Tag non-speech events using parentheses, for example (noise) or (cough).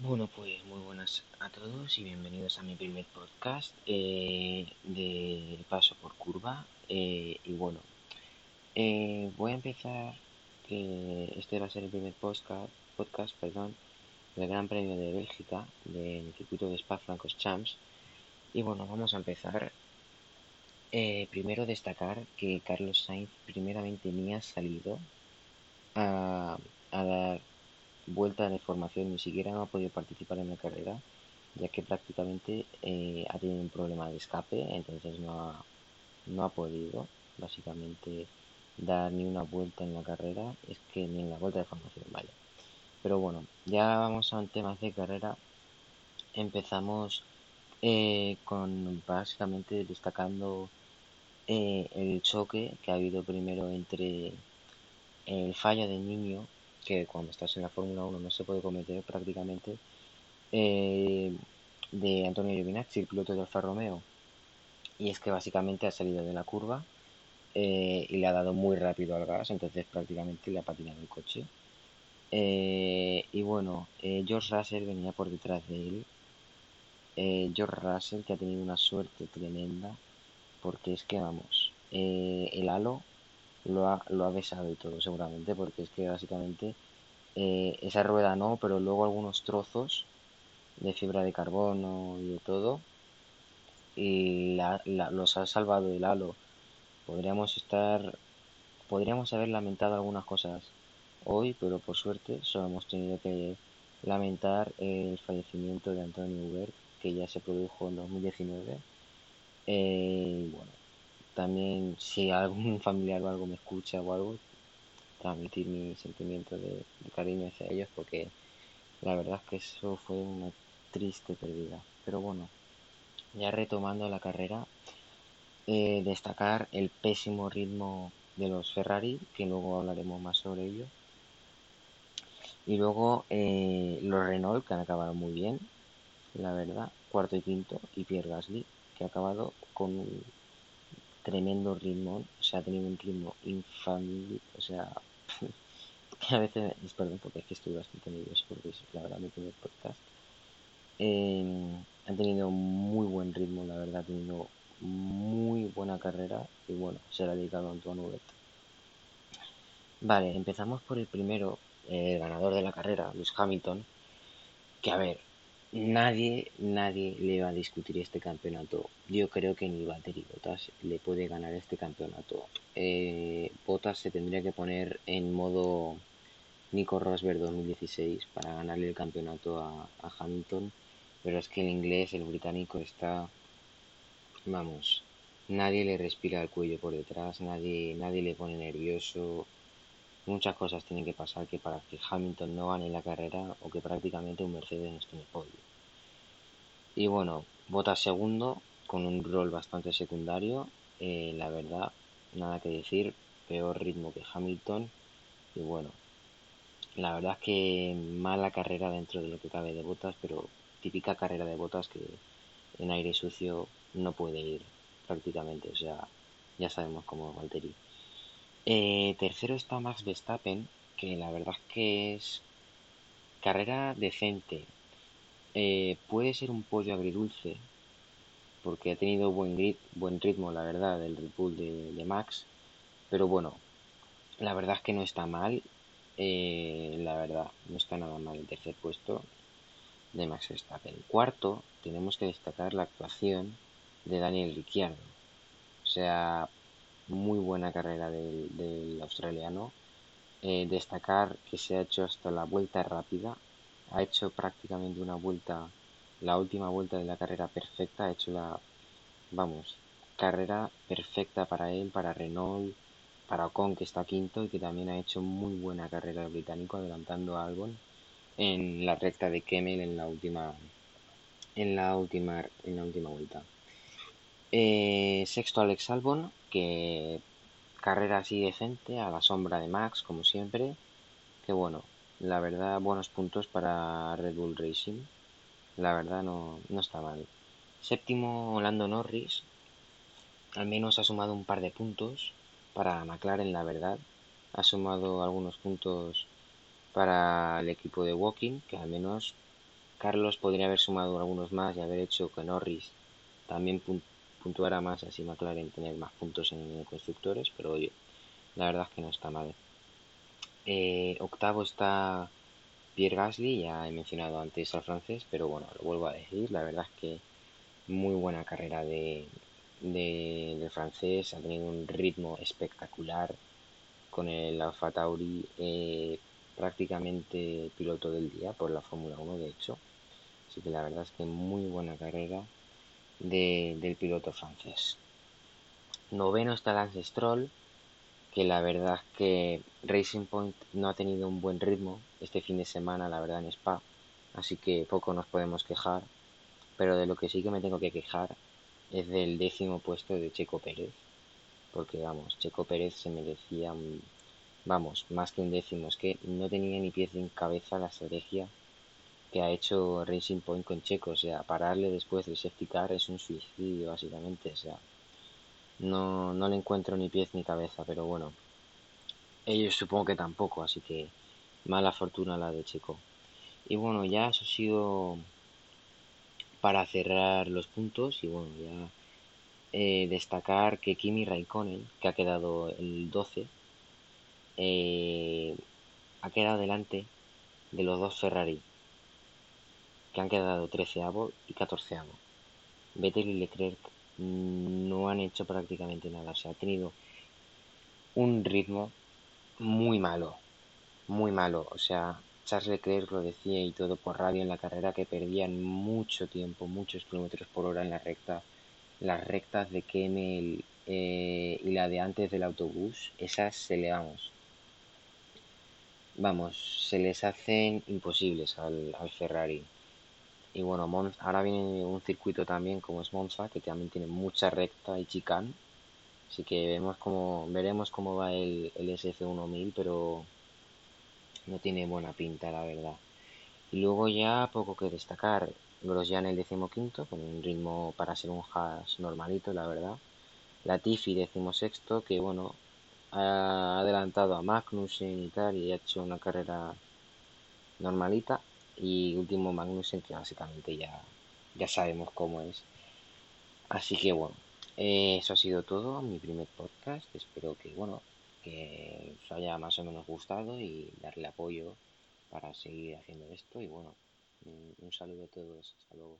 Bueno, pues muy buenas a todos y bienvenidos a mi primer podcast eh, de Paso por Curva. Eh, y bueno, eh, voy a empezar, que este va a ser el primer podcast, podcast perdón, del Gran Premio de Bélgica, del circuito de Spa-Francorchamps. Y bueno, vamos a empezar. primero destacar que Carlos Sainz primeramente ni ha salido a, a dar vuelta de formación, ni siquiera no ha podido participar en la carrera, ya que prácticamente eh, ha tenido un problema de escape, entonces no ha, no ha podido básicamente dar ni una vuelta en la carrera, es que ni en la vuelta de formación, vaya. Pero bueno, ya vamos a un tema de carrera. Empezamos eh, con básicamente destacando eh, el choque que ha habido primero entre el fallo de niño que cuando estás en la Fórmula 1 no se puede cometer prácticamente, eh, de Antonio Giovinazzi, el piloto de Alfa Romeo. Y es que básicamente ha salido de la curva eh, y le ha dado muy rápido al gas, entonces prácticamente le ha patinado el coche. Eh, y bueno, George Russell venía por detrás de él. George Russell que ha tenido una suerte tremenda, porque es que vamos, el halo lo ha, lo ha besado y todo seguramente, porque es que básicamente eh, esa rueda no, pero luego algunos trozos de fibra de carbono y de todo, y los ha salvado el halo. Podríamos estar, podríamos haber lamentado algunas cosas hoy, pero por suerte solo hemos tenido que lamentar el fallecimiento de Antonio Hubert, que ya se produjo en 2019. Eh, bueno, también si algún (laughs) familiar o algo me escucha o algo, transmitir mi sentimiento de, cariño hacia ellos porque la verdad es que eso fue una triste pérdida. Pero bueno, ya retomando la carrera, eh, destacar el pésimo ritmo de los Ferrari, que luego hablaremos más sobre ello. Y luego eh, los Renault, que han acabado muy bien, la verdad, cuarto y quinto, y Pierre Gasly, que ha acabado con tremendo ritmo, o sea, ha tenido un ritmo infame, o sea, (laughs) a veces, perdón, porque es que estoy bastante nervioso porque es la verdad mi primer podcast. Eh, han tenido muy buen ritmo, la verdad, ha tenido muy buena carrera y bueno, se la ha dedicado a Antoine Hubert. Vale, empezamos por el primero, el ganador de la carrera, Lewis Hamilton, que a ver, nadie, nadie le va a discutir este campeonato. Yo creo que ni Valtteri Bottas le puede ganar este campeonato. Eh, se tendría que poner en modo Nico Rosberg 2016 para ganarle el campeonato a, a Hamilton. Pero es que el inglés, el británico está, vamos, nadie le respira el cuello por detrás, nadie, nadie le pone nervioso muchas cosas tienen que pasar que para que Hamilton no gane la carrera o que prácticamente un Mercedes no esté en el podio. Y bueno, vota segundo con un rol bastante secundario. Eh, la verdad, nada que decir, peor ritmo que Hamilton. Y bueno, la verdad es que mala carrera dentro de lo que cabe de botas, pero típica carrera de botas que en aire sucio no puede ir prácticamente. O sea, ya sabemos cómo Valtteri. Eh, tercero está Max Verstappen, que la verdad que es carrera decente. Eh, puede ser un pollo agridulce, porque ha tenido buen, buen ritmo, la verdad, del Red Bull de, Max. Pero bueno, la verdad es que no está mal. Eh, la verdad, no está nada mal el tercer puesto de Max Verstappen. Cuarto, tenemos que destacar la actuación de Daniel Ricciardo. O sea, muy buena carrera del, australiano. Eh, destacar que se ha hecho hasta la vuelta rápida. Ha hecho prácticamente una vuelta, la última vuelta de la carrera perfecta. Ha hecho la, vamos, carrera perfecta para él, para Renault, para Ocon que está quinto y que también ha hecho muy buena carrera el británico adelantando a Albon en la recta de Kemmel en la última en la última en la última vuelta. Eh, sexto Alex Albon, que carrera así decente, a la sombra de Max, como siempre. Que bueno, la verdad, buenos puntos para Red Bull Racing. La verdad no, no está mal. Séptimo, Lando Norris. Al menos ha sumado un par de puntos para McLaren, la verdad. Ha sumado algunos puntos para el equipo de Walking, que al menos Carlos podría haber sumado algunos más y haber hecho que Norris también puntuara más, así McLaren tener más puntos en constructores, pero oye, la verdad es que no está mal. Eh, octavo está Pierre Gasly, ya he mencionado antes al francés, pero bueno, lo vuelvo a decir, la verdad es que muy buena carrera de, del francés, ha tenido un ritmo espectacular con el Alfa Tauri, eh, prácticamente piloto del día por la Fórmula 1 de hecho, así que la verdad es que muy buena carrera del piloto francés. Noveno está Lance Stroll, que la verdad es que Racing Point no ha tenido un buen ritmo este fin de semana, la verdad, en Spa, así que poco nos podemos quejar, pero de lo que sí que me tengo que quejar es del décimo puesto de Checo Pérez, porque vamos, Checo Pérez se merecía, vamos, más que un décimo, es que no tenía ni pies ni cabeza la estrategia que ha hecho Racing Point con Checo, o sea, pararle después del safety car es un suicidio básicamente, o sea, no, no le encuentro ni pies ni cabeza, pero bueno, ellos supongo que tampoco, así que mala fortuna la de Checo. Y bueno, ya eso ha sido para cerrar los puntos. Y bueno, ya eh, destacar que Kimi Raikkonen, que ha quedado el 12, eh, ha quedado delante de los dos Ferrari, que han quedado 13 y 14 Vettel y Leclerc no han hecho prácticamente nada. O sea, ha tenido un ritmo muy malo, muy malo. O sea, Charles Leclerc lo decía y todo por radio en la carrera que perdían mucho tiempo, muchos kilómetros por hora en la recta. Las rectas de Kemmel eh, y la de antes del autobús, esas se le vamos. Vamos, se les hacen imposibles al Ferrari. Y bueno, ahora viene un circuito también como es Monza, que también tiene mucha recta y chicane. Así que vemos cómo, veremos cómo va el, el SF1000, pero no tiene buena pinta, la verdad. Y luego ya poco que destacar. en el decimoquinto, con un ritmo para ser un hash normalito, la verdad. La Tiffy decimosexto, que bueno, ha adelantado a Magnussen y tal, y ha hecho una carrera normalita y último Magnussen que básicamente ya, ya sabemos cómo es. Así que bueno, eh, eso ha sido todo, mi primer podcast. Espero que bueno, que os haya más o menos gustado y darle apoyo para seguir haciendo esto. Y bueno, un saludo a todos, hasta luego.